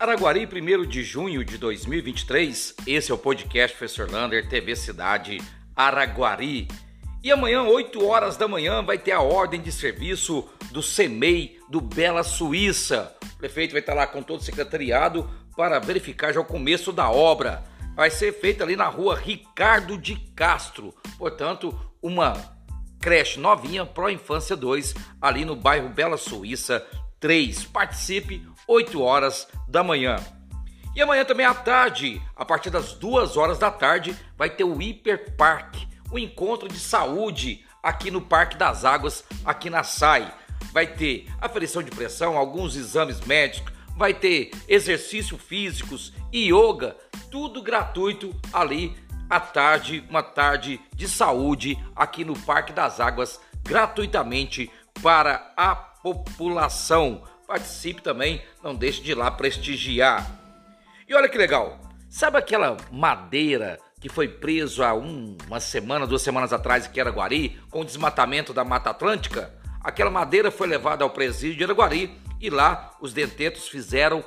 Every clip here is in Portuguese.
Araguari, 1 de junho de 2023. Esse é o podcast Professor Lander, TV Cidade Araguari. E amanhã, 8 horas da manhã, vai ter a ordem de serviço do CEMEI do Bela Suíça. O prefeito vai estar lá com todo o secretariado para verificar já o começo da obra. Vai ser feita ali na rua Ricardo de Castro. Portanto, uma creche novinha Pro Infância 2, ali no bairro Bela Suíça 3. Participe, 8 horas da manhã. E amanhã também à tarde, a partir das 2 horas da tarde, vai ter o Hiper Parque, o encontro de saúde aqui no Parque das Águas, aqui na SAI. Vai ter aferição de pressão, alguns exames médicos, vai ter exercício físicos, yoga, tudo gratuito ali à tarde, uma tarde de saúde aqui no Parque das Águas, gratuitamente para a população. Participe também, não deixe de ir lá prestigiar. E olha que legal, sabe aquela madeira que foi preso há um, uma semana, duas semanas atrás em Araguari, com o desmatamento da Mata Atlântica? Aquela madeira foi levada ao presídio de Araguari e lá os dentetos fizeram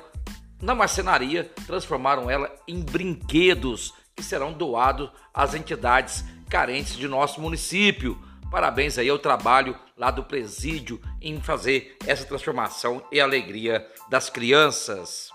na marcenaria, transformaram ela em brinquedos que serão doados às entidades carentes de nosso município. Parabéns aí ao trabalho lá do presídio em fazer essa transformação e alegria das crianças.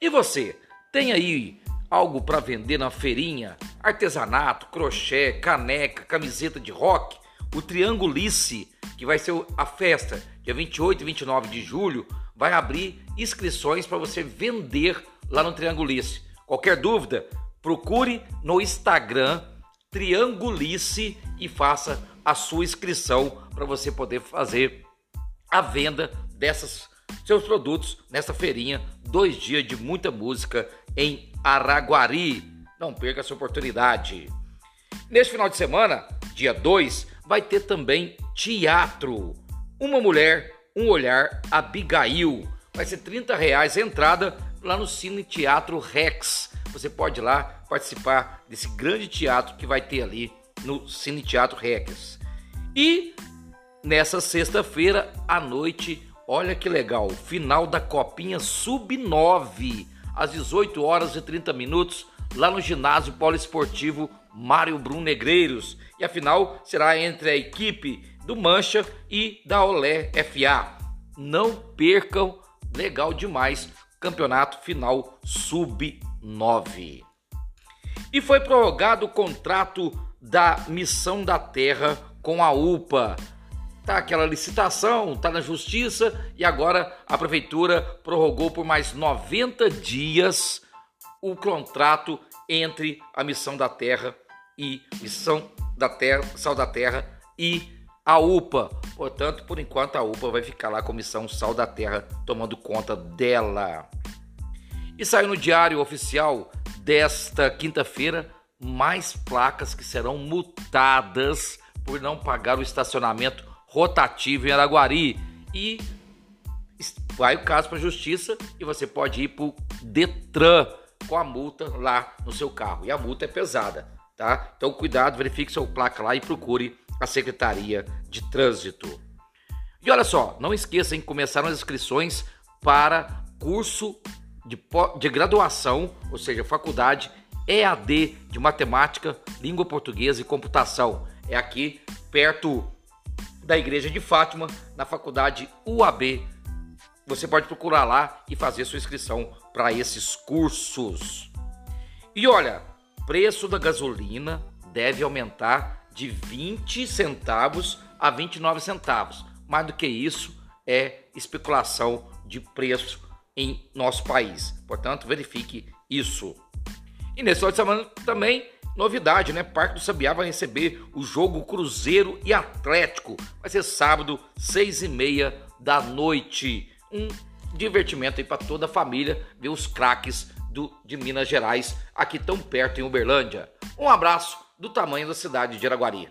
E você, tem aí algo para vender na feirinha? Artesanato, crochê, caneca, camiseta de rock? O Triangulice, que vai ser a festa dia 28 e 29 de julho, vai abrir inscrições para você vender lá no Triangulice. Qualquer dúvida, procure no Instagram Triangulice e faça a sua inscrição para você poder fazer a venda dessas seus produtos nessa feirinha, dois dias de muita música em Araguari. Não perca essa oportunidade. Neste final de semana, dia 2, vai ter também teatro. Uma mulher, um olhar, Abigail. Vai ser 30 reais a entrada lá no Cine Teatro Rex. Você pode ir lá participar desse grande teatro que vai ter ali no Cine Teatro Rex. E nessa sexta-feira à noite, olha que legal, final da Copinha Sub-9, às 18 horas e 30 minutos, lá no ginásio poliesportivo Mário Brum Negreiros. E a final será entre a equipe do Mancha e da Olé FA. Não percam, legal demais, campeonato final Sub-9. E foi prorrogado o contrato da Missão da Terra com a UPA. Tá aquela licitação, tá na justiça e agora a prefeitura prorrogou por mais 90 dias o contrato entre a Missão da Terra e Missão da Terra, Sal da Terra e a UPA. Portanto, por enquanto a UPA vai ficar lá com a Missão Sal da Terra tomando conta dela. E saiu no Diário Oficial desta quinta-feira mais placas que serão multadas por não pagar o estacionamento rotativo em Araguari. E vai o caso para a justiça e você pode ir para o Detran com a multa lá no seu carro. E a multa é pesada, tá? Então cuidado, verifique sua placa lá e procure a Secretaria de Trânsito. E olha só, não esqueçam, começaram as inscrições para curso de, de graduação, ou seja, faculdade EAD de Matemática, Língua Portuguesa e Computação. É aqui perto da Igreja de Fátima, na faculdade UAB. Você pode procurar lá e fazer sua inscrição para esses cursos. E olha, preço da gasolina deve aumentar de 20 centavos a 29 centavos. Mais do que isso é especulação de preço em nosso país. Portanto, verifique isso. E nesse final de semana também, novidade, né? Parque do Sabiá vai receber o jogo Cruzeiro e Atlético. Vai ser sábado, seis e meia da noite. Um divertimento aí para toda a família ver os craques do, de Minas Gerais aqui tão perto em Uberlândia. Um abraço do tamanho da cidade de Araguari.